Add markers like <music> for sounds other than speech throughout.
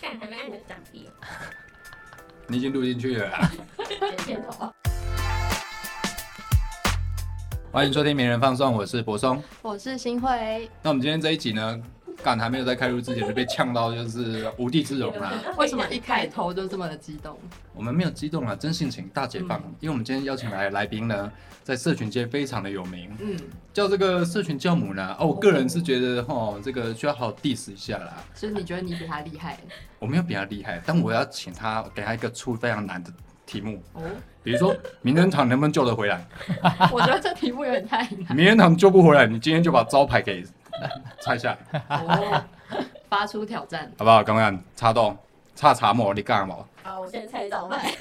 看还没按你已经录进去了啦。点点头。欢迎收听《名人放送》，我是柏松。我是新辉，那我们今天这一集呢，干还没有在开录之前就被呛到，就是无地自容啦。<laughs> 为什么一开头就这么的激动？我们没有激动啊，真性情大解放。因为我们今天邀请来的来宾呢，在社群界非常的有名，嗯，叫这个社群教母呢。哦，我个人是觉得哈，这个需要好好 diss 一下啦。就是你觉得你比他厉害我没有比他厉害，但我要请他给他一个出非常难的题目，哦？比如说名人堂能不能救得回来？<laughs> 我觉得这题目有点太难名人堂救不回来，你今天就把招牌给 <laughs> 拆下来，哦。发出挑战，好不好？刚刚插到插茶沫，你干嘛？啊，我先猜招牌。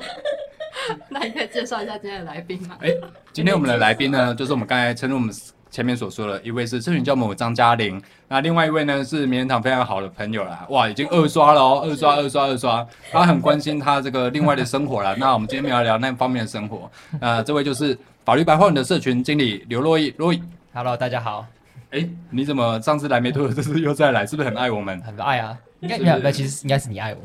<laughs> 那你可以介绍一下今天的来宾吗？哎，今天我们的来宾呢，就是我们刚才称入我们前面所说的，一位是社群教母张嘉玲，那另外一位呢是名人堂非常好的朋友啦，哇，已经二刷了哦，二刷二刷二刷，他很关心他这个另外的生活啦。<laughs> 那我们今天没有聊那方面的生活，呃，这位就是法律白话文的社群经理刘若意，若意，Hello，大家好，哎，你怎么上次来没多久，这次又再来，是不是很爱我们？很爱啊，应该有，那其实应该是你爱我。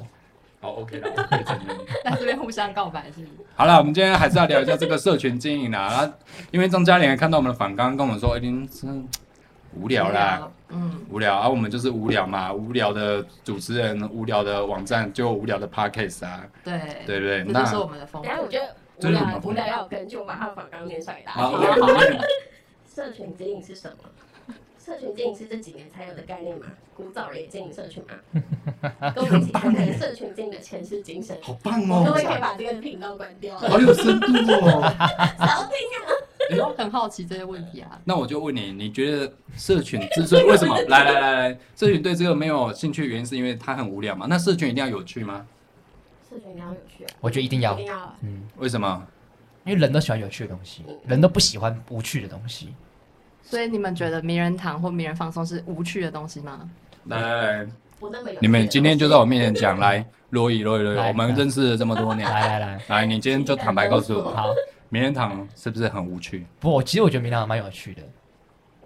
好，OK 了，OK 承认。<laughs> 在这边互相告白是不是？好了，我们今天还是要聊一下这个社群经营啦。然后，因为张嘉玲看到我们的反纲，跟我们说，已经真无聊啦，，嗯，无聊啊，我们就是无聊嘛，无聊的主持人，无聊的网站，就无聊的 podcast 啊，对，对不对？这那就是我们的风等一下我格。觉得这是什么风格无聊无聊要有根据，我把他的访纲念出来给大。好好 <laughs> 社群经营是什么？社群经营是这几年才有的概念嘛？古早人也经营社群嘛？<laughs> 跟我们一起看看社群经营的前世今生。好棒哦各哦位，可以把这个频道关掉。好有深度哦。<laughs> 少听啊！我很好奇这些问题啊。那我就问你，你觉得社群之所以为什么？来来来来，社群对这个没有兴趣的原因是因为它很无聊嘛？那社群一定要有趣吗？社群一定要有趣，我觉得一定要一定要。嗯，为什么？因为人都喜欢有趣的东西，人都不喜欢无趣的东西。所以你们觉得名人堂或名人放松是无趣的东西吗？来你们今天就在我面前讲，来，罗伊罗伊罗伊，我们认识了这么多年，来来来，来，你今天就坦白告诉我，好，名人堂是不是很无趣？不，其实我觉得名人堂蛮有趣的。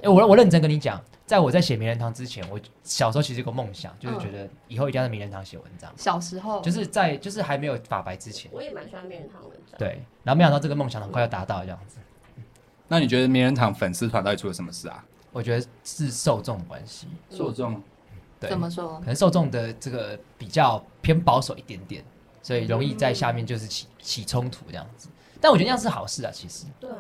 哎，我我认真跟你讲，在我在写名人堂之前，我小时候其实有个梦想，就是觉得以后一定要在名人堂写文章，小时候就是在就是还没有法白之前，我也蛮喜欢名人堂文章。对。然后没想到这个梦想很快要达到这样子。那你觉得名人堂粉丝团到底出了什么事啊？我觉得是受众关系，受众对，怎么说可？能受众的这个比较偏保守一点点，所以容易在下面就是起起冲突这样子。但我觉得那样是好事啊，其实对啊，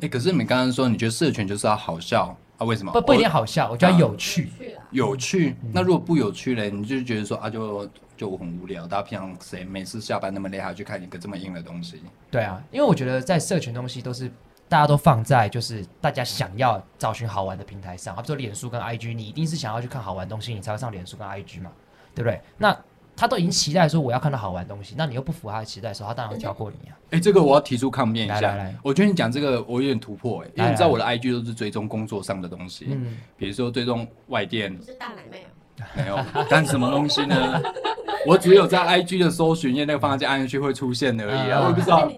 哎、可是你们刚刚说你觉得社群就是要好笑啊？为什么？不不一定好笑，我觉得要有趣。啊。有趣。嗯那如果不有趣嘞，你就觉得说啊，就就我很无聊。大家平常谁每次下班那么累，还要去看一个这么硬的东西？对啊，因为我觉得在社群东西都是大家都放在就是大家想要找寻好玩的平台上，比如说脸书跟 IG，你一定是想要去看好玩的东西，你才会上脸书跟 IG 嘛，对不对？那他都已经期待说我要看到好玩的东西，那你又不符合他的期待的时候，他当然会跳过你啊。哎、这个我要提出抗辩一下。来来来我觉得你讲这个我有点突破哎、因为你知道我的 IG 都是追踪工作上的东西，嗯，比如说追踪外电你是大奶妹啊？没有干什么东西呢？<laughs> 我只有在 IG 的搜寻页那个方向键按下去会出现而已啊，嗯我也不知道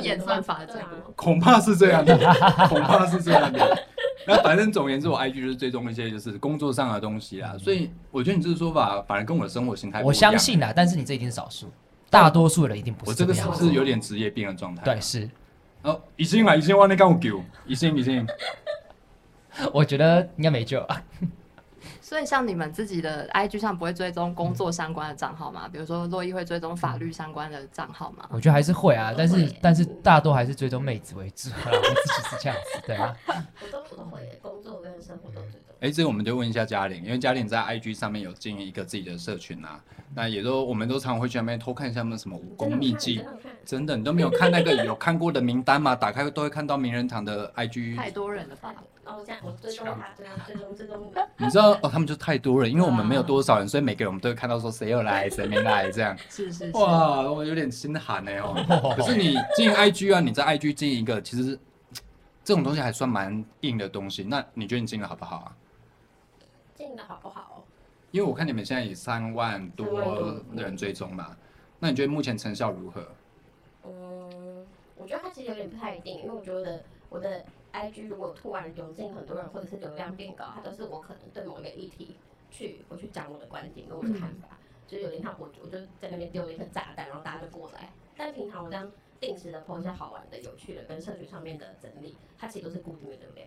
演算法的结果。恐怕是这样的，<laughs> 恐怕是这样的。那反正总而言之，我 IG 就是追踪一些就是工作上的东西啦，所以我觉得你这个说法反而跟我的生活形态不我相，信啦，但是你这一定是少数，大多数的人一定不我这个是是这个样子。不是有点职业病的状态？对，。是，哦，一心啊，一心我那干我狗，一心一心，<laughs> 我觉得应该没救。所以像你们自己的 IG 上不会追踪工作相关的账号吗？比如说洛伊会追踪法律相关的账号吗？我觉得还是会啊，但是但是大多还是追踪妹子为主啊，我自己是这样子，对啊。<laughs> 我都我都会，工作跟生活都追踪。哎，这个我们就问一下嘉玲，因为嘉玲在 IG 上面有经营一个自己的社群啊，那也都我们都常会去那边偷看一下他们什么武功秘籍真，的你都没有看那个 <laughs> 有看过的名单吗？打开都会看到名人堂的 IG 太多人了吧后这样我追踪他，这样追踪追踪。你知道哦，他们就太多人，因为我们没有多少人，所以每个人我们都会看到说谁要来，<laughs> 谁没来这样。是是是。哇，我有点心寒哎哦。<laughs> 可是你经营 IG 啊，你在 IG 经营一个，其实这种东西还算蛮硬的东西。那你觉得你经营的好不好啊？进的好不好？因为我看你们现在也三万多人追踪嘛，那你觉得目前成效如何？嗯，我觉得它其实有点不太一定，因为我觉得我的 IG 如果突然涌进很多人，或者是流量变高，它都是我可能对某一个议题去我去讲我的观点跟我的看法，就是有点像我我就在那边丢了一颗炸弹，然后大家就过来。但平常我这样定时的 po 一些好玩的、有趣的跟社群上面的整理，它其实都是固定的流量。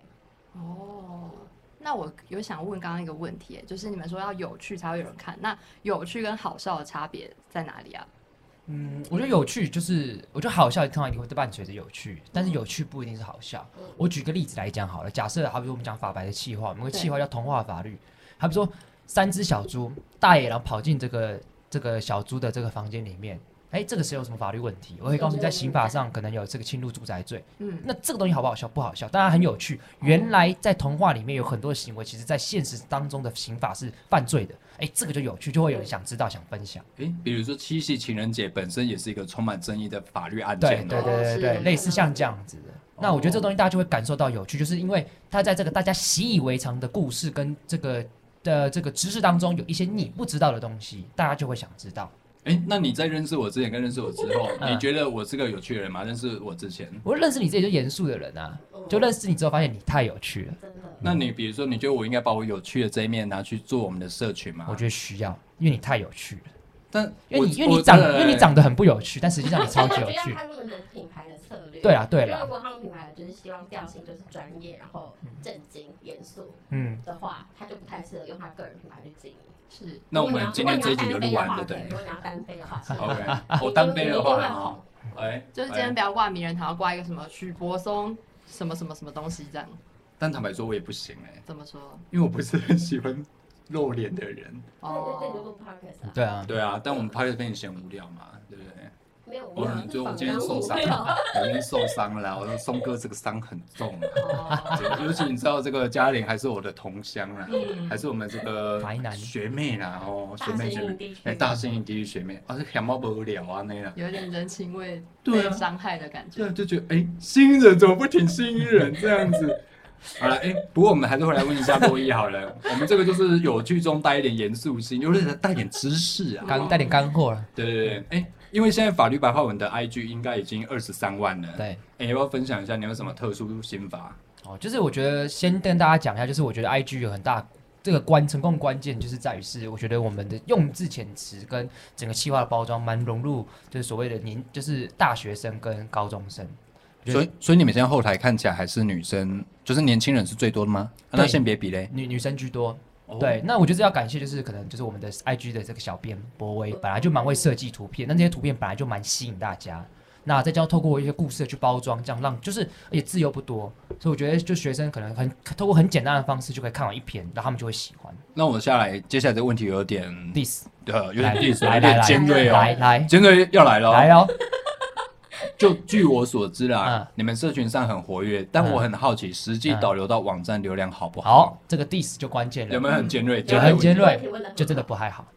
哦，那我有想问刚刚一个问题，就是你们说要有趣才会有人看，那有趣跟好笑的差别在哪里啊？嗯，我觉得有趣就是，我觉得好笑通常一定会伴随着有趣，但是有趣不一定是好笑。我举个例子来讲好了，假设好比说我们讲法白的气话，我们有个气话叫童话法律，好比说三只小猪，大野狼跑进这个这个小猪的这个房间里面，哎，这个是有什么法律问题？我可以告诉你，在刑法上可能有这个侵入住宅罪。嗯，那这个东西好不好笑？不好笑，当然很有趣。原来在童话里面有很多行为，其实在现实当中的刑法是犯罪的。哎，这个就有趣，就会有人想知道、想分享。哎，比如说七夕情人节本身也是一个充满争议的法律案件哦。对对对对，是类似像这样子的。那我觉得这东西大家就会感受到有趣，就是因为它在这个大家习以为常的故事跟这个的这个知识当中，有一些你不知道的东西，大家就会想知道。诶，那你在认识我之前跟认识我之后，嗯你觉得我是个有趣的人吗？认识我之前，我认识你自己就严肃的人啊，就认识你之后发现你太有趣了，那你比如说，你觉得我应该把我有趣的这一面拿去做我们的社群吗？我觉得需要，因为你太有趣了，但因为你因为你长我因为你长得很不有趣，但实际上你超级有趣要。<laughs> 看他们的品牌的策略。对啊对啦因为如果他们品牌就是希望调性就是专业，然后正经、严肃嗯，的话，他就不太适合用他个人品牌去经营。是那我们今天这一集就录完了，对如果你要单飞的话，<laughs> 是 OK，<laughs> 我单飞的话很好。哎，就是今天不要挂名人堂，要挂一个什么许柏松什么什么什么东西这样，但坦白说，我也不行哎，怎么说？因为我不是很喜欢露脸的人。哦，录 podcast 啊？对啊，对啊，但我们拍的被你嫌无聊嘛，对不对？没有，我很就我今天受伤了，我今天受伤了啦，我说松哥这个伤很重啊。哦，尤其你知道这个嘉玲还是我的同乡啦，嗯还是我们这个台南学妹啦，哦，学妹学妹大声营地区学妹，啊，这想猫无聊啊那样。有点人情味对伤害的感觉。对啊，就觉得哎，新人怎么不挺新人这样子？好了，哎，不过我们还是回来问一下洛伊好了，我们这个就是有剧中带一点严肃性，有点带点知识啊。刚带点干货了。对对对，哎，因为现在法律白话文的 IG 应该已经二十三万了。对，哎，要不要分享一下你有什么特殊心法？哦，就是我觉得先跟大家讲一下，就是我觉得 IG 有很大这个关成功关键，就是在于是我觉得我们的用字遣词跟整个企划的包装蛮融入，就是所谓的您就是大学生跟高中生。所以，所以你们现在后台看起来还是女生，就是年轻人是最多的吗？啊那对性别比嘞？女女生居多，哦对，那我觉得要感谢就是可能就是我们的 IG 的这个小编博威，本来就蛮会设计图片，那这些图片本来就蛮吸引大家。那再加上透过一些故事去包装，这样让就是而且字又不多，所以我觉得就学生可能很透过很简单的方式就可以看完一篇，然后他们就会喜欢。那我下来，接下来这个问题有点，Diss 呃，有点来 diss，尖锐哦，来来尖锐要来了哦。来哦，就据我所知啦嗯，你们社群上很活跃，但嗯。我很好奇，实际嗯。导流到网站流量好不好？好？，这个 diss 就关键了，有没有很尖锐？就很尖锐？就真的不太好。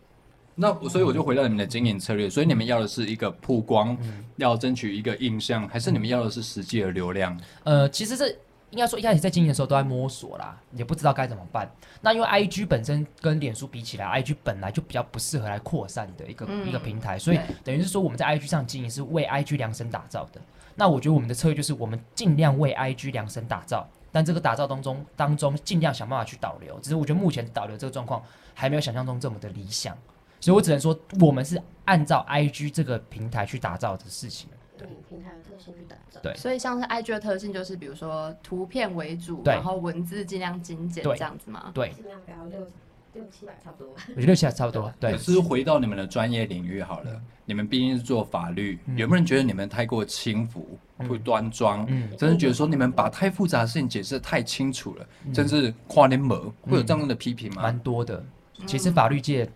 那我所以我就回到你们的经营策略，所以你们要的是一个曝光，嗯。要争取一个印象，还是你们要的是实际的流量？呃，其实这应该说一开始在经营的时候都在摸索啦，也不知道该怎么办。那因为 IG 本身跟脸书比起来，IG 本来就比较不适合来扩散的一个、嗯一个平台，所以等于是说我们在 IG 上经营是为 IG 量身打造的。那我觉得我们的策略就是我们尽量为 IG 量身打造，但这个打造当中当中尽量想办法去导流，只是我觉得目前导流这个状况还没有想象中这么的理想，所以我只能说我们是按照 IG 这个平台去打造的事情。嗯，平台的特性去打造。对所以像是 IG 的特性就是，比如说图片为主，然后文字尽量精简这样子嘛？对，尽量不要六六七百差不多吧。我觉得现在差不多。对可，是回到你们的专业领域好了，你们毕竟是做法律，嗯有没有人觉得你们太过轻浮、嗯不端庄？嗯真的觉得说你们把太复杂的事情解释的太清楚了，嗯甚至跨年门，会有这样的批评吗？蛮多的。嗯其实法律界，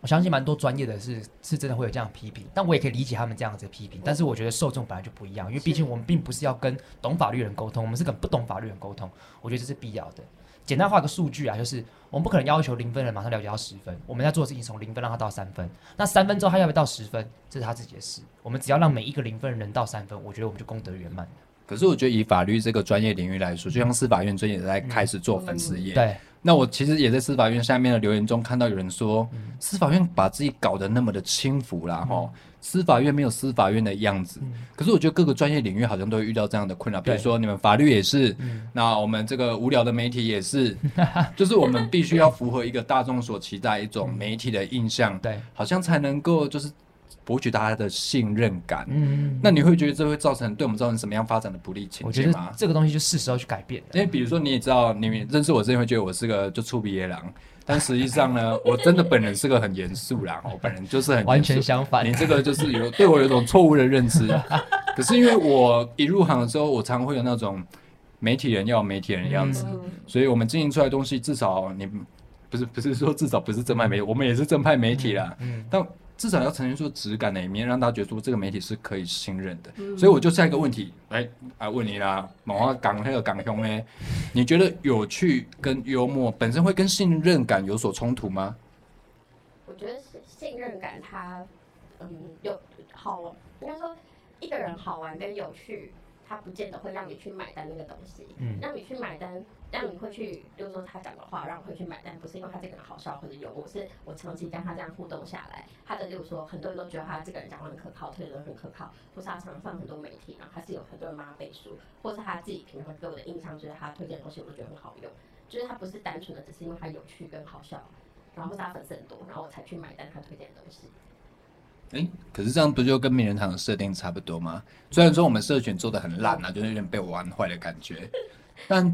我相信蛮多专业的是是真的会有这样批评，但我也可以理解他们这样子的批评。但是我觉得受众本来就不一样，因为毕竟我们并不是要跟懂法律人沟通，我们是跟不懂法律人沟通。我觉得这是必要的。简单画个数据啊，就是我们不可能要求零分人马上了解到十分，我们在做的事情从零分让他到三分。那三分之后他要不要到十分，这是他自己的事。我们只要让每一个零分的人到三分，我觉得我们就功德圆满。可是我觉得以法律这个专业领域来说，就像司法院最近也在开始做粉丝业，对，那我其实也在司法院下面的留言中看到有人说，嗯。司法院把自己搞得那么的轻浮啦，吼、司法院没有司法院的样子。嗯。可是我觉得各个专业领域好像都会遇到这样的困扰，比如说你们法律也是，嗯。那我们这个无聊的媒体也是，<laughs> 就是我们必须要符合一个大众所期待一种媒体的印象，对，好像才能够就是博取大家的信任感。嗯，那你会觉得这会造成对我们造成什么样发展的不利情我觉得？这个东西就是时候去改变。因为比如说你也知道，你认识我之前会觉得我是个就粗鄙野狼，但实际上呢，<laughs> 我真的本人是个很严肃啦，我本人就是很完全相反你这个就是有对我有种错误的认知。可是因为我一入行的时候，我常会有那种媒体人要媒体人的样子，嗯所以我们经营出来的东西，至少你不是不是说至少不是正派媒体，我们也是正派媒体啦。嗯，但至少要呈现出质感的一面，让大家觉得说这个媒体是可以信任的。嗯所以我就下一个问题来啊问你啦，某话港那个港兄哎？你觉得有趣跟幽默本身会跟信任感有所冲突吗？我觉得是信任感它，嗯，有好，应该说一个人好玩跟有趣，它不见得会让你去买单那个东西。嗯让你去买单，让你会去，比如说他讲的话，让我会去买单，不是因为他这个人好笑或者幽默，是我长期跟他这样互动下来，他的，例如说很多人都觉得他这个人讲话很可靠，推的人很可靠，或是他常常上很多媒体，然后他是有很多人帮他背书，或是他自己平常给我的印象就是他推荐的东西我都觉得很好用，就是他不是单纯的只是因为他有趣跟好笑，然后或是他粉丝很多，然后我才去买单他推荐的东西。诶，可是这样不就跟名人堂的设定差不多吗？虽然说我们社群做的很烂啊，就是有点被我玩坏的感觉，但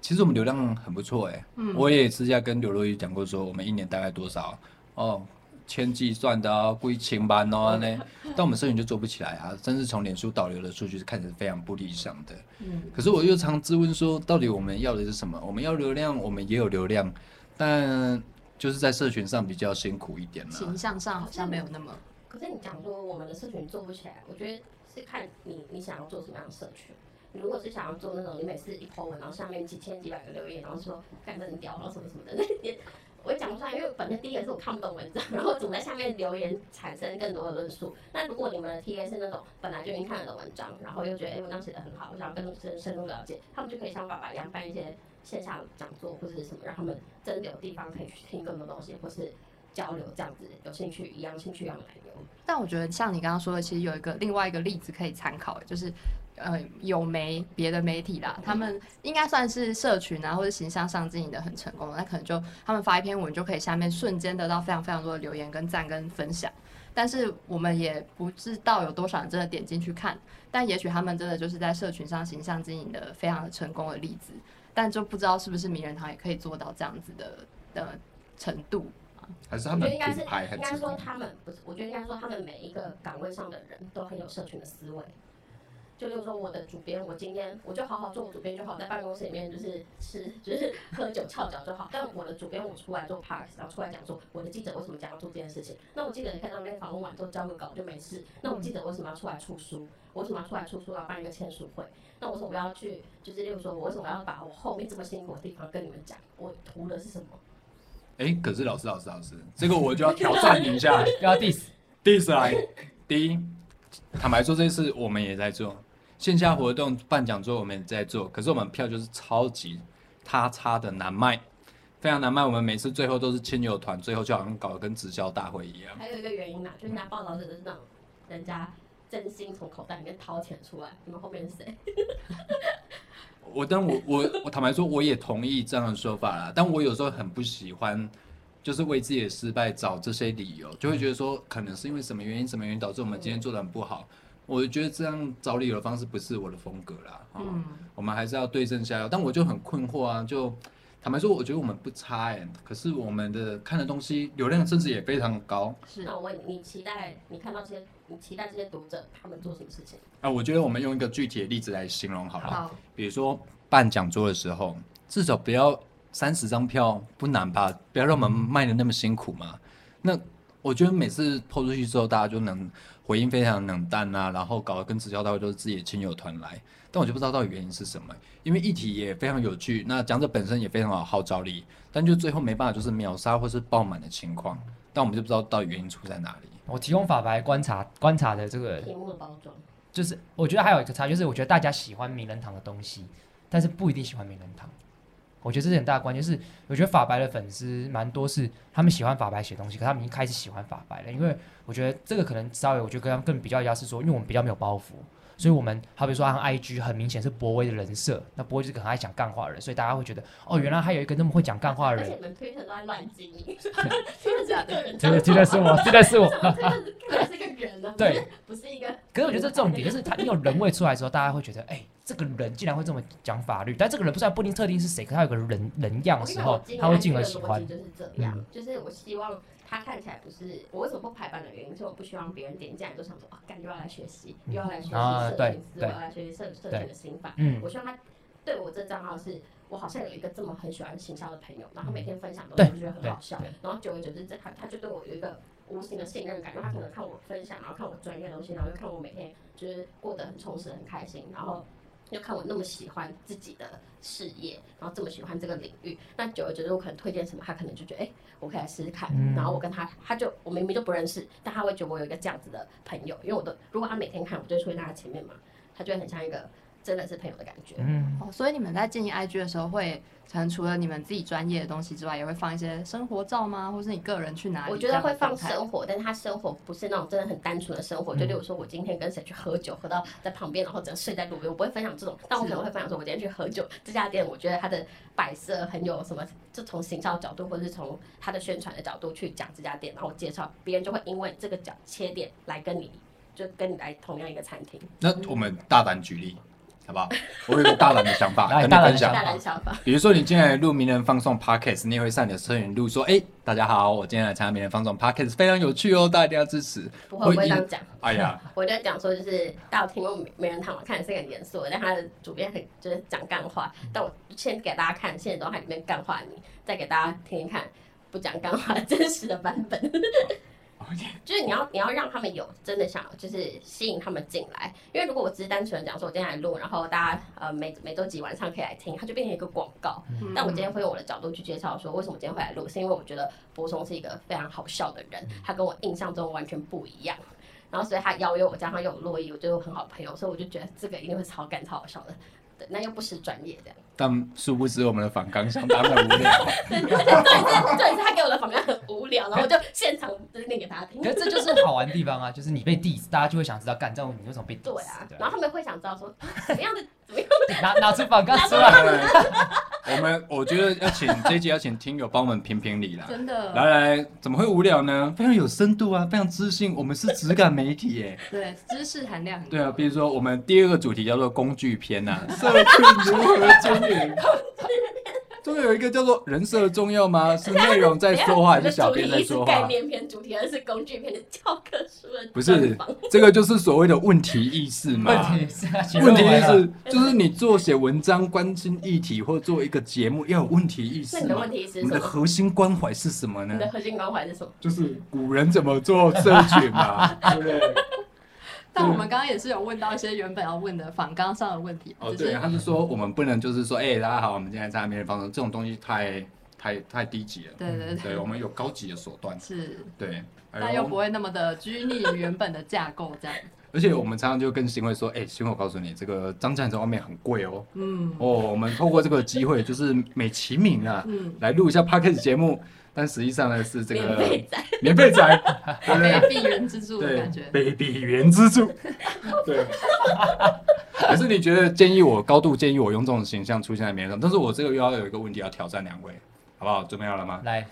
其实我们流量很不错诶。嗯我也私下跟刘若英讲过，说我们一年大概多少哦，千计算的啊，归清班哦那，但我们社群就做不起来啊，甚至从脸书导流的数据是看起来非常不理想的。嗯，可是我又常质问说，到底我们要的是什么？我们要流量，我们也有流量，但就是在社群上比较辛苦一点啦。形象上好像没有那么，可是你讲说我们的社群做不起来，我觉得是看你你想要做什么样的社群。如果是想要做那种你每次一 po 文，然后下面几千几百个留言，然后说干这很屌，然后什么什么的，那也我也讲不出来，因为本身第一个是我看不懂文章，然后总在下面留言产生更多的论述。那如果你们的 TA 是那种本来就已经看得懂文章，然后又觉得哎、文章写的很好，我想要更深深入了解，他们就可以像爸爸一样办一些线下讲座或者是什么，让他们真的有地方可以去听更多东西，或是交流这样子，有兴趣一样兴趣一样来游。但我觉得像你刚刚说的，其实有一个另外一个例子可以参考，就是呃有媒别的媒体啦，他们应该算是社群啊或者形象上经营的很成功的，那可能就他们发一篇文就可以下面瞬间得到非常非常多的留言跟赞跟分享。但是我们也不知道有多少人真的点进去看，但也许他们真的就是在社群上形象经营的非常的成功的例子，但就不知道是不是名人堂也可以做到这样子的的程度。还是他们我觉得应该是应该？说他们不是，我觉得应该说他们每一个岗位上的人都很有社群的思维。就例如说我的主编，我今天我就好好做我主编就好，在办公室里面就是吃 <laughs> 就是喝酒翘脚就好。但我的主编我出来做 park，然后出来讲说我的记者为什么讲要做这件事情。那我记者看到那边访问完之后交个稿就没事。那我记者为什么要出来出书？我为什么要出来出书，然后办一个签书会？那我为什么要去？就是例如说我为什么要把我后面这么辛苦的地方跟你们讲？我图的是什么？哎、可是老师，老师，老师，这个我就要挑战你一下。<laughs> 要 diss，第一次来，第一，坦白说，这次我们也在做线下活动办讲座，我们也在做，可是我们票就是超级他差的难卖，非常难卖。我们每次最后都是亲友团，最后就好像搞得跟直销大会一样。还有一个原因啦，就是拿报道者的是那种人家真心从口袋里面掏钱出来，你们后面是谁？<laughs> 我但我我我坦白说，我也同意这样的说法啦，但我有时候很不喜欢。就是为自己的失败找这些理由，就会觉得说，可能是因为什么原因、什么原因导致我们今天做的很不好。我觉得这样找理由的方式不是我的风格啦。嗯，嗯，我们还是要对症下药。但我就很困惑啊，就坦白说，我觉得我们不差哎、可是我们的看的东西流量甚至也非常高是那我问你，你期待你看到这些，你期待这些读者他们做什么事情？啊。我觉得我们用一个具体的例子来形容好了，好，比如说办讲座的时候，至少不要三十张票不难吧？不要让我们卖的那么辛苦嘛。那我觉得每次抛出去之后，大家就能回应非常冷淡啊，然后搞得跟直销大会都是自己的亲友团来，但我就不知道到底原因是什么。因为议题也非常有趣，那讲者本身也非常有号召力，但就最后没办法就是秒杀或是爆满的情况，但我们就不知道到底原因出在哪里。我提供法白观察观察的这个题目的包装，就是我觉得还有一个差，就是我觉得大家喜欢名人堂的东西，但是不一定喜欢名人堂。我觉得这是很大的关键，是我觉得法白的粉丝蛮多是他们喜欢法白写东西，可他们已经开始喜欢法白了，因为我觉得这个可能稍微我觉得跟他们更比较一下是说，因为我们比较没有包袱。所以，我们好比说，按 IG 很明显是博威的人设，那博威就是个很爱讲干话的人，所以大家会觉得，哦，原来还有一个那么会讲干话的人而且。你们推特都在乱经营，<laughs> 真的假的？这个记得是我，真的是我。推特是个人呢，对，不是一个。可是我觉得这重点就是他，你有人味出来的时候，大家会觉得，哎、这个人竟然会这么讲法律，但这个人不知道不一定特定是谁，可他有个人人样的时候，他会进而喜欢。就是这样，就是我希望他看起来不是我为什么不排版的原因，是我不希望别人点进来就想说啊，感觉要来学习，又要来学习社群思维，来学习社社群的心法。嗯我希望他对我这账号是。我好像有一个这么很喜欢行销的朋友，然后每天分享东西，我觉得很好笑。然后久而久之，这他他就对我有一个无形的信任感，因为他可能看我分享，然后看我专业的东西，然后又看我每天就是过得很充实、很开心，然后又看我那么喜欢自己的事业，然后这么喜欢这个领域，那久而久之，我可能推荐什么，他可能就觉得，哎、我可以来试试看。嗯然后我跟他，他就我明明就不认识，但他会觉得我有一个这样子的朋友，因为我的如果他每天看，我就会出现在他前面嘛，他就会很像一个真的是朋友的感觉。嗯，哦，所以你们在经营 IG 的时候会，可能除了你们自己专业的东西之外，也会放一些生活照吗？或是你个人去哪里？我觉得会放生活，但是他生活不是那种真的很单纯的生活。就例如说，我今天跟谁去喝酒，喝到在旁边，然后只能睡在路边，我不会分享这种。但我可能会分享说，我今天去喝酒，这家店我觉得它的摆设很有什么，就从行销角度，或者是从它的宣传的角度去讲这家店，然后我介绍，别人就会因为这个角切点来跟你，就跟你来同样一个餐厅。那我们大胆举例，好不好？<laughs> 我有一个大胆的想法跟你分享大胆的想。大胆想法，比如说，你今天来录名人放送 podcast，你也会上你的车云录说：“哎、大家好，我今天来参加名人放送 podcast，非常有趣哦，大家一定要支持。不会我不会这样讲。哎呀，<laughs> 我就讲说，就是大家有听过《名人堂》，我看是个很严肃的，但他的主编很就是讲干话。但我先给大家看现实动态里面干话你，再给大家听一看不讲干话 <laughs> 真实的版本。<laughs> 就是你要你要让他们有真的想就是吸引他们进来，因为如果我只是单纯的讲说我今天来录，然后大家呃每每周几晚上可以来听，它就变成一个广告。嗯但我今天会用我的角度去介绍说，为什么今天会来录，是因为我觉得博松是一个非常好笑的人，他跟我印象中完全不一样。然后所以他邀约我，加上又有洛伊，我觉得我很好朋友，所以我就觉得这个一定会超干超好笑的。对，那又不是专业的。但殊不知我们的反纲相当的无聊。对 <laughs> 对对，对，对，是他给我的访纲很无聊，然后我就现场就是念给大家听。可是这就是好玩的地方啊，就是你被 diss，大家就会想知道，干这种你为什么被 diss？对啊，然后他们会想知道说怎么样的怎么样拿拿出反纲出来。我们我觉得要请这一集要请听友帮我们评评理啦。<laughs> 真的来来，怎么会无聊呢？非常有深度啊，非常知性。我们是质感媒体耶。<laughs> 对知识含量很高。对啊，比如说我们第二个主题叫做工具篇呐、啊，社群如何经营？<laughs> 中间有一个叫做人设重要吗？<laughs> 是内容在说话还是小编在说话概？念篇，主题而是工具篇的教科书的不是这个就是所谓的问题意识嘛。问题是，问题意是识就是你做写文章、关心议题或做一个节目要有问题意识嘛那你的问。题是我们的？核心关怀是什么呢你？的核心关怀是什么？就是古人怎么做社群嘛，<laughs> 对不对？但我们刚刚也是有问到一些原本要问的反纲上的问题，哦，对，他是说我们不能就是说，哎、大家好，我们今天参加名人放松，这种东西太太太低级了。对对对，对，我们有高级的手段。是，对，哎但又不会那么的拘泥于原本的架构这样。<laughs> 而且我们常常就跟新会说，哎、新会，我告诉你，这个张战在外面很贵哦。嗯哦，我们透过这个机会，就是美其名啊，嗯，来录一下 podcast 节目，但实际上呢是这个免费仔，<laughs> 免费仔，<laughs> 对不对？非闭源之助的对感觉，。卑鄙原之助。<laughs> 对。可是你觉得建议我高度建议我用这种形象出现在面上，但是我这个又要有一个问题要挑战两位，好不好？准备好了吗？来，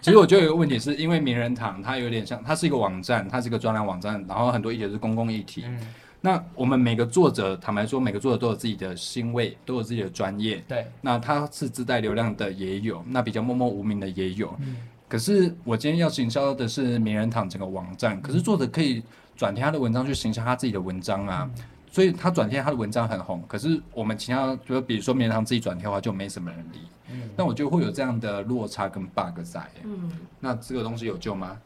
其实我觉得有一个问题是因为名人堂它有点像，它是一个网站，它是一个专栏网站，然后很多议题是公共议题。嗯，那我们每个作者，坦白说，每个作者都有自己的欣慰，都有自己的专业。对，那他是自带流量的也有，那比较默默无名的也有。嗯可是我今天要行销的是名人堂整个网站，可是作者可以转贴他的文章去行销他自己的文章啊，所以他转贴他的文章很红。可是我们其他，就比如说名人堂自己转贴的话，就没什么人理。嗯，那我觉得会有这样的落差跟 bug 在。嗯，那这个东西有救吗？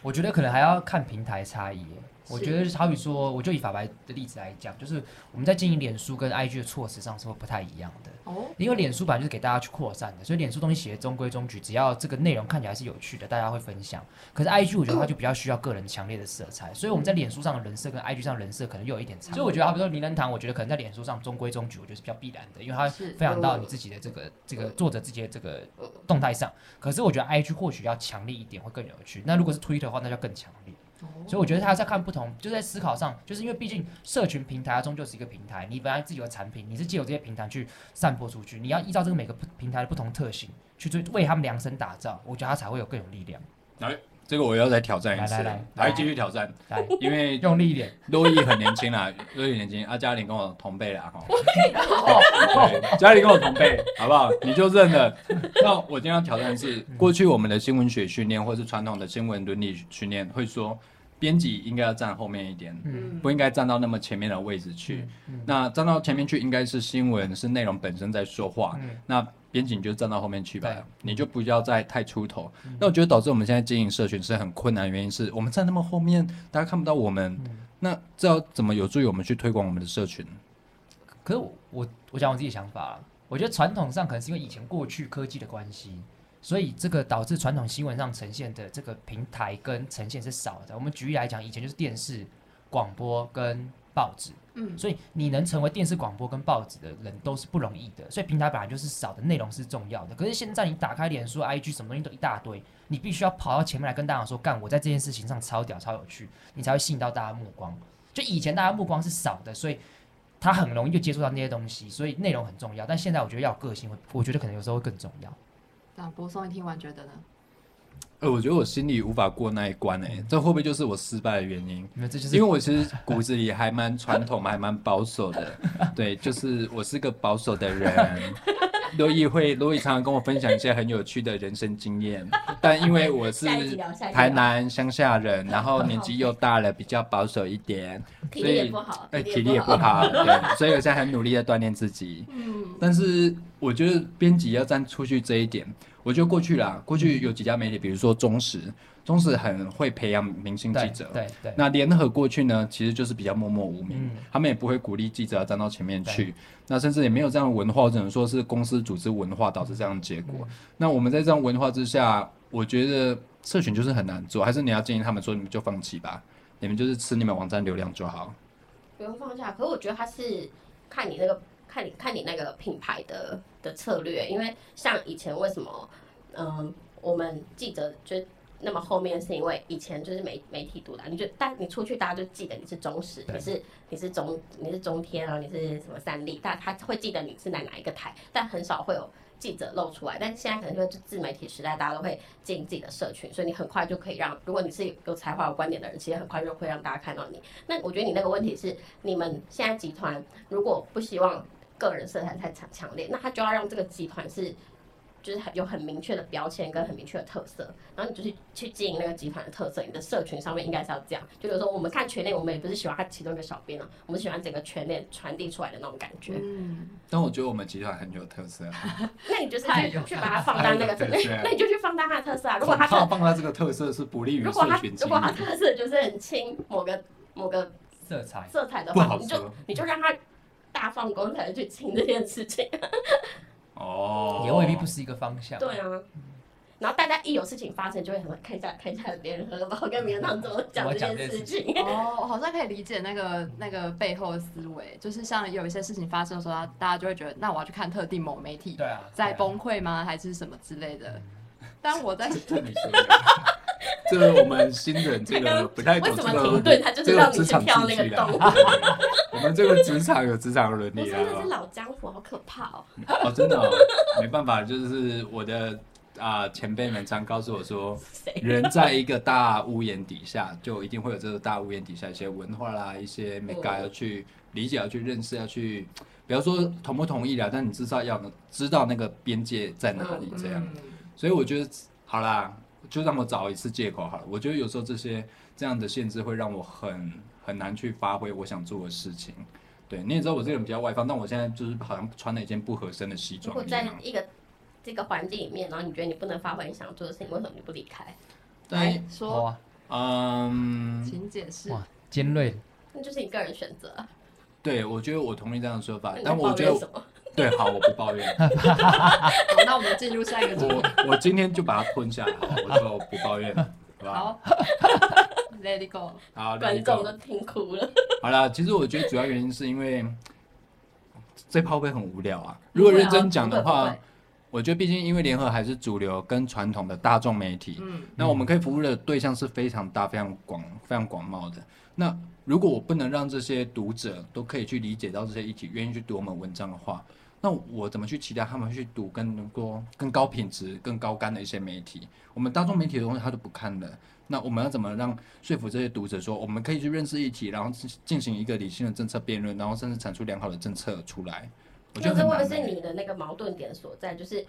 我觉得可能还要看平台差异耶，我觉得好比说，我就以法白的例子来讲，就是我们在经营脸书跟 IG 的措施上是会不太一样的。哦，因为脸书本来就是给大家去扩散的，所以脸书东西写的中规中矩，只要这个内容看起来是有趣的，大家会分享。可是 IG 我觉得它就比较需要个人强烈的色彩，所以我们在脸书上的人设跟 IG 上的人设可能又有一点差。所以我觉得，好比说名人堂，我觉得可能在脸书上中规中矩，我觉得是比较必然的，因为它分享到你自己的这个这个作者自己的这个动态上。可是我觉得 IG 或许要强烈一点会更有趣。那如果是 Twitter 的话，那就更强烈。所以我觉得他在看不同，就在思考上，就是因为毕竟社群平台它终究是一个平台，你本来自己的产品，你是借由这些平台去散播出去，你要依照这个每个平台的不同特性去做为他们量身打造，我觉得他才会有更有力量。这个我要再挑战一次，来来来来继续挑战，来，因为用力一点，洛伊很年轻啦，<laughs> 洛伊年轻，阿嘉玲跟我同辈啦，哈，对，嘉玲跟我同辈，好不好？你就认了。那我今天要挑战的是，过去我们的新闻学训练，或是传统的新闻伦理训练，会说编辑应该要站后面一点，嗯。不应该站到那么前面的位置去。嗯。那站到前面去，应该是新闻是内容本身在说话，嗯。那编辑你就站到后面去吧，你就不要再太出头。那我觉得导致我们现在经营社群是很困难的原因是我们站那么后面，大家看不到我们。嗯那这要怎么有助于我们去推广我们的社群？可是我我我讲我自己想法啊，我觉得传统上可能是因为以前过去科技的关系，所以这个导致传统新闻上呈现的这个平台跟呈现是少的。我们举例来讲，以前就是电视、广播跟报纸，嗯，所以你能成为电视、广播跟报纸的人都是不容易的，所以平台本来就是少的，内容是重要的。可是现在你打开脸书、IG 什么东西都一大堆，你必须要跑到前面来跟大家说，干我在这件事情上超屌、超有趣，你才会吸引到大家目光。就以前大家目光是少的，所以他很容易就接触到那些东西，所以内容很重要。但现在我觉得要有个性，会我觉得可能有时候会更重要。那博松，你听完觉得呢？呃，我觉得我心里无法过那一关诶、这会不会就是我失败的原因？因为这就是因为我其实骨子里还蛮传统，还蛮保守的。对，就是我是个保守的人。罗毅会，罗毅常常跟我分享一些很有趣的人生经验，但因为我是台南乡下人，然后年纪又大了，比较保守一点，体力也不好，哎，体力也不。好，对，所以我现在很努力的锻炼自己。嗯，但是我觉得编辑要站出去这一点，我觉得过去啦，过去有几家媒体，比如说中时，中时很会培养明星记对者。对对，那联合过去呢，其实就是比较默默无名，嗯他们也不会鼓励记者要站到前面去，那甚至也没有这样的文化，只能说是公司组织文化导致这样的结果。那我们在这样文化之下，我觉得社群就是很难做，还是你要建议他们说，你们就放弃吧，你们就是吃你们网站流量就好。不用放下。可是我觉得他是看你那个看你看你那个品牌的的策略，因为像以前为什么，嗯、我们记者就那么后面，是因为以前就是媒媒体独大，你就大你出去大家就记得你是中实，你是你是中你是中天啊，你是什么三立，但他会记得你是在哪一个台，但很少会有。记者露出来，但是现在可能就是自媒体时代，大家都会经营自己的社群，所以你很快就可以让，如果你是有才华、有观点的人，其实很快就会让大家看到你。那我觉得你那个问题是，你们现在集团如果不希望个人色彩太强强烈，那他就要让这个集团是。就是很有很明确的标签跟很明确的特色，然后你就是去经营那个集团的特色，你的社群上面应该是要这样。就比如说我们看全链，我们也不是喜欢看其中一个小编啊，我们喜欢整个全链传递出来的那种感觉。嗯，但我觉得我们集团很有特色啊，<laughs> 那你就是去去把它放大那个 <laughs> 特色，那你就去放大它的特色啊。如果它放放大这个特色是不利于如果它社群经如果它，特色就是很轻某个某个色彩色彩的话，你就你就让它大放光彩的去清这件事情。哦，也未必不是一个方向。对啊。然后大家一有事情发生，就会很看一下看一下别人和包跟名人堂怎么讲这件事情。哦，我好像可以理解那个那个背后的思维，就是像有一些事情发生的时候，大家就会觉得，那我要去看特定某媒体对啊，在崩溃吗，还是什么之类的。但我在 <laughs> <laughs> 这个我们新人这个 <laughs> 不太懂这个停顿？他就是职场跳那个秩序啦洞。<laughs> 我们这个职场有职场伦我理真的是啊。老江湖，好可怕哦！哦，真的哦没办法，就是我的啊、前辈们常告诉我说，人在一个大屋檐底下，就一定会有这个大屋檐底下一些文化啦，一些 mega 要去理解、要去认识、要去，比方说同不同意啦，但你至少要知道那个边界在哪里，这样。所以我觉得好啦，就让我找一次借口好了。我觉得有时候这些这样的限制会让我很很难去发挥我想做的事情。对，你也知道我这个人比较外放，但我现在就是好像穿了一件不合身的西如果在一个这个环境里面，然后你觉得你不能发挥你想做的事情，为什么你不离开？但来好说，啊，嗯，请解释。哇尖锐，那就是你个人选择啊。对，我觉得我同意这样的说法但我觉得？对，好，我不抱怨，好，那我们进入下一个主题。我我今天就把它吞下来，我就不抱怨，好吧？好，Let it go。好，观众都听哭了。好啦，其实我觉得主要原因是因为这炮杯很无聊啊。如果认真讲的话我觉得毕竟因为联合还是主流跟传统的大众媒体，嗯，那我们可以服务的对象是非常大、非常广、非常广袤的。那如果我不能让这些读者都可以去理解到这些议题，愿意去读我们文章的话，那我怎么去期待他们去读更多、更高品质、更高干的一些媒体？我们大众媒体的东西他都不看了，那我们要怎么让说服这些读者说，我们可以去认识议题，然后进进行一个理性的政策辩论，然后甚至产出良好的政策出来？我觉那这会不会是你的那个矛盾点所在？就是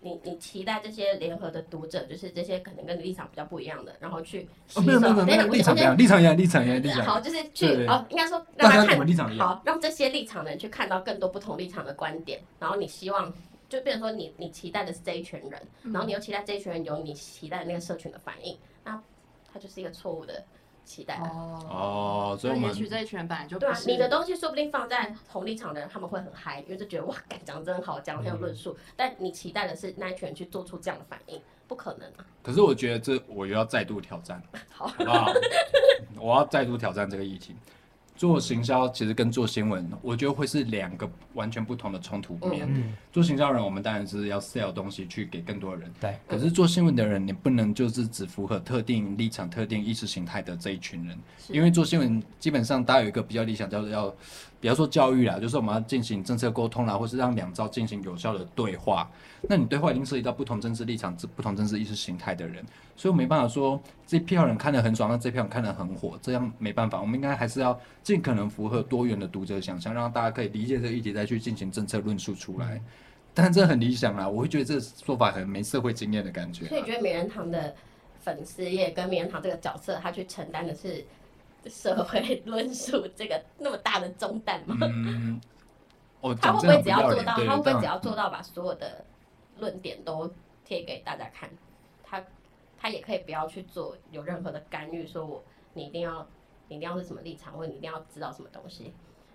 你你期待这些联合的读者，就是这些可能跟你立场比较不一样的，然后去吸哦，收。没有没有没有没有等等立场一样，立场一样，立场一样，立场一好，就是去哦，应该说让他看？好，让这些立场的人去看到更多不同立场的观点，然后你希望就变成说你你期待的是这一群人，然后你又期待这一群人有你期待的那个社群的反应，那它就是一个错误的期待啊。哦，哦，所以我们那也许这一群人本来就对啊，你的东西说不定放在同立场的人，他们会很嗨，因为就觉得哇，干讲真好，讲得很有论述。但你期待的是那一群人去做出这样的反应，不可能啊。可是我觉得这我又要再度挑战，<laughs> 好好不好？我要再度挑战这个议题。做行销其实跟做新闻，我觉得会是两个完全不同的冲突面。嗯，做行销人，我们当然是要 sell 东西去给更多人。对。可是做新闻的人，你不能就是只符合特定立场、特定意识形态的这一群人，因为做新闻基本上大家有一个比较理想，叫做要，比方说教育啦，就是我们要进行政策沟通啦，或是让两造进行有效的对话。那你对话一定涉及到不同政治立场、不同政治意识形态的人，所以我没办法说这票人看得很爽，那这票人看得很火，这样没办法。我们应该还是要尽可能符合多元的读者想象，让大家可以理解这个议题，再去进行政策论述出来。<laughs> 但这很理想啦，我会觉得这个说法很没社会经验的感觉啊。所以你觉得名人堂的粉丝也跟名人堂这个角色，他去承担的是社会论述这个那么大的重担吗？嗯，哦，他会不会只要做到？他会不会只要做到把所有的论点都贴给大家看？他他也可以不要去做有任何的干预，说我你一定要你一定要是什么立场，或者你一定要知道什么东西。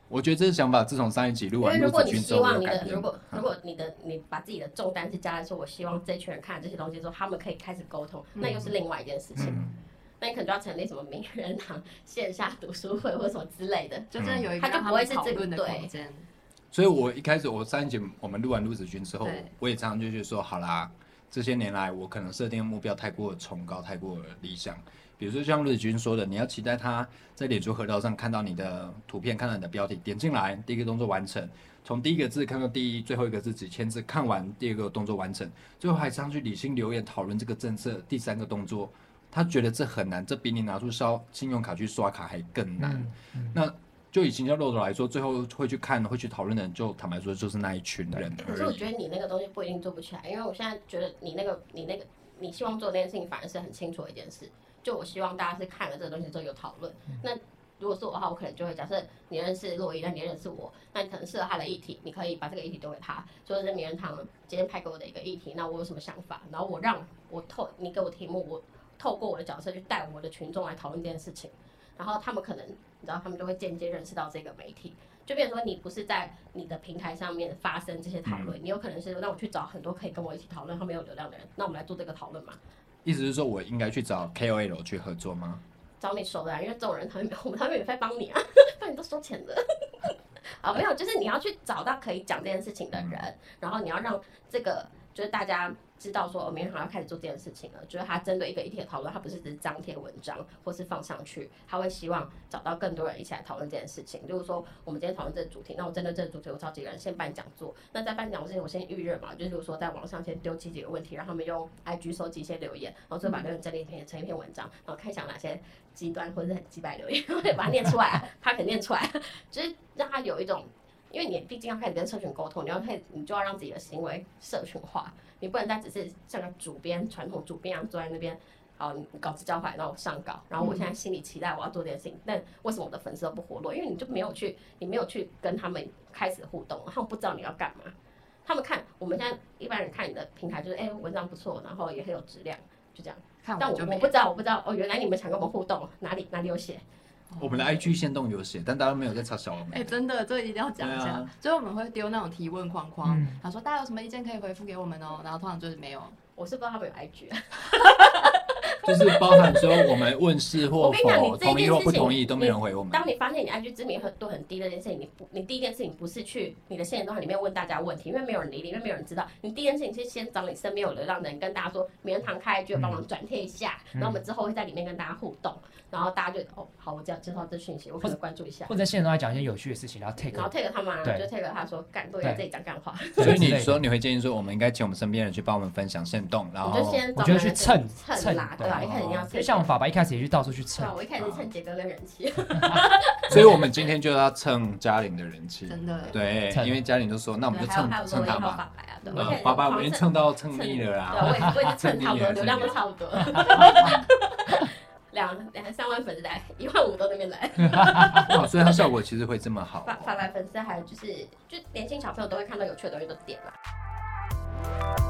我觉得这个想法自从上一集录因为如果你希望你。的如果嗯如果你的你把自己的重担是加在说，我希望这群人看这些东西之后，他们可以开始沟通，那又是另外一件事情。嗯那你可能就要成立什么名人堂线下读书会或者什么之类的。就真的有一个他就不会是这个们讨论对。所以我一开始我上一集我们录完陆子君之后，我也常常就觉得说，好啦，这些年来我可能设定的目标太过崇高，太过理想。比如说像陆子君说的，你要期待他在脸书河道上看到你的图片，看到你的标题，点进来，第一个动作完成，从第一个字看到第一最后一个字几千字，看完第二个动作完成，最后还上去理性留言讨论这个政策，第三个动作，他觉得这很难，这比你拿出烧信用卡去刷卡还更难。嗯那就以行销漏斗来说，最后会去看、会去讨论的人，就坦白说，就是那一群人可是我。觉得你那个东西不一定做不起来，因为我现在觉得你那个你那个你希望做的那件事情，反而是很清楚的一件事。就我希望大家是看了这个东西之后有讨论。那如果是我的话，我可能就会假设你认识洛伊，那你认识我，那你可能适合他的议题，你可以把这个议题丢给他，说是名人堂今天派给我的一个议题，那我有什么想法，然后我让我透你给我题目，我透过我的角色去带我的群众来讨论这件事情，然后他们可能你知道，他们就会间接认识到这个媒体。就变成说，你不是在你的平台上面发生这些讨论，你有可能是让我去找很多可以跟我一起讨论，他们有流量的人，那我们来做这个讨论嘛。意思是说我应该去找 KOL 去合作吗？找你熟的、啊，因为这种人他们我们他们免费帮你啊，不然你都收钱的。<laughs> 啊，没有，就是你要去找到可以讲这件事情的人，然后你要让这个就是大家知道说，哦，明天好像要开始做这件事情了。就是他针对一个议题的讨论，他不是只是张贴文章或是放上去，他会希望找到更多人一起来讨论这件事情。就是说，我们今天讨论这个主题，那我针对这个主题，我找几个人先办讲座。那在办讲座之前，我先预热嘛，就是说在网上先丢几几个问题，让他们用 IG 收集一些留言，然后最后把留言整理成成一篇文章，然后看想哪些极端或者是很击败留言，会 <laughs> 把它念出来、他肯念出来，就是让他有一种。因为你毕竟要开始跟社群沟通，你要开始，你就要让自己的行为社群化，你不能再只是像个主编、传统主编一样坐在那边，好，你稿子交回来，然后上稿，然后我现在心里期待我要做这件事情，但为什么我的粉丝都不活络？因为你就没有去，你没有去跟他们开始互动，他们不知道你要干嘛。他们看我们现在一般人看你的平台就是，哎、文章不错，然后也很有质量，就这样。但我我不知道，我不知道哦，原来你们想跟我们互动，哪里哪里有写？我们的 IG 先动有写，但大家没有在查小龙哎、没。真的，这个一定要讲一下啊。所以我们会丢那种提问框框，嗯他说大家有什么意见可以回复给我们哦。然后通常就是没有，我是不知道他们有 IG 啊，<laughs> 就是包含说我们问是或我跟你讲你否，同意这件事情或不同意都没人回我们。当你发现你 IG 知名很多很低的这件事情，你不，你第一件事情不是去你的现实动态里面问大家问题，因为没有人理你，因为没有人知道。你第一件事情是先找你身边有流浪的人，跟大家说名人堂开 IG 帮忙转贴一下，嗯然后我们之后会在里面跟大家互动，然后大家就哦好，我这样接受到这讯息，我可能关注一下或，者在线上来讲一些有趣的事情，然后 take 然后 take 他们啊，就对 take 他说干，都在这里讲干话，<laughs> 所以你说你会建议说，我们应该请我们身边人去帮我们分享限动，然后你就先我觉得去蹭蹭啦，对吧？对一开始你要就像我爸爸一开始也去到处去蹭我一开始是蹭杰哥的人气，<laughs> 所以我们今天就要蹭嘉玲的人气。真的。对，因为嘉玲就说，那我们就蹭蹭他吧。爸爸我一开始，嗯爸爸我已经蹭到蹭腻了对，啦。我也我也蹭差不多，蹭腻了流量都差不多。<laughs> 两两三万粉丝来，一万五都那边来，哇，<laughs> 所以它效果其实会这么好发发来粉丝还有就是，就年轻小朋友都会看到有趣的东西都点了。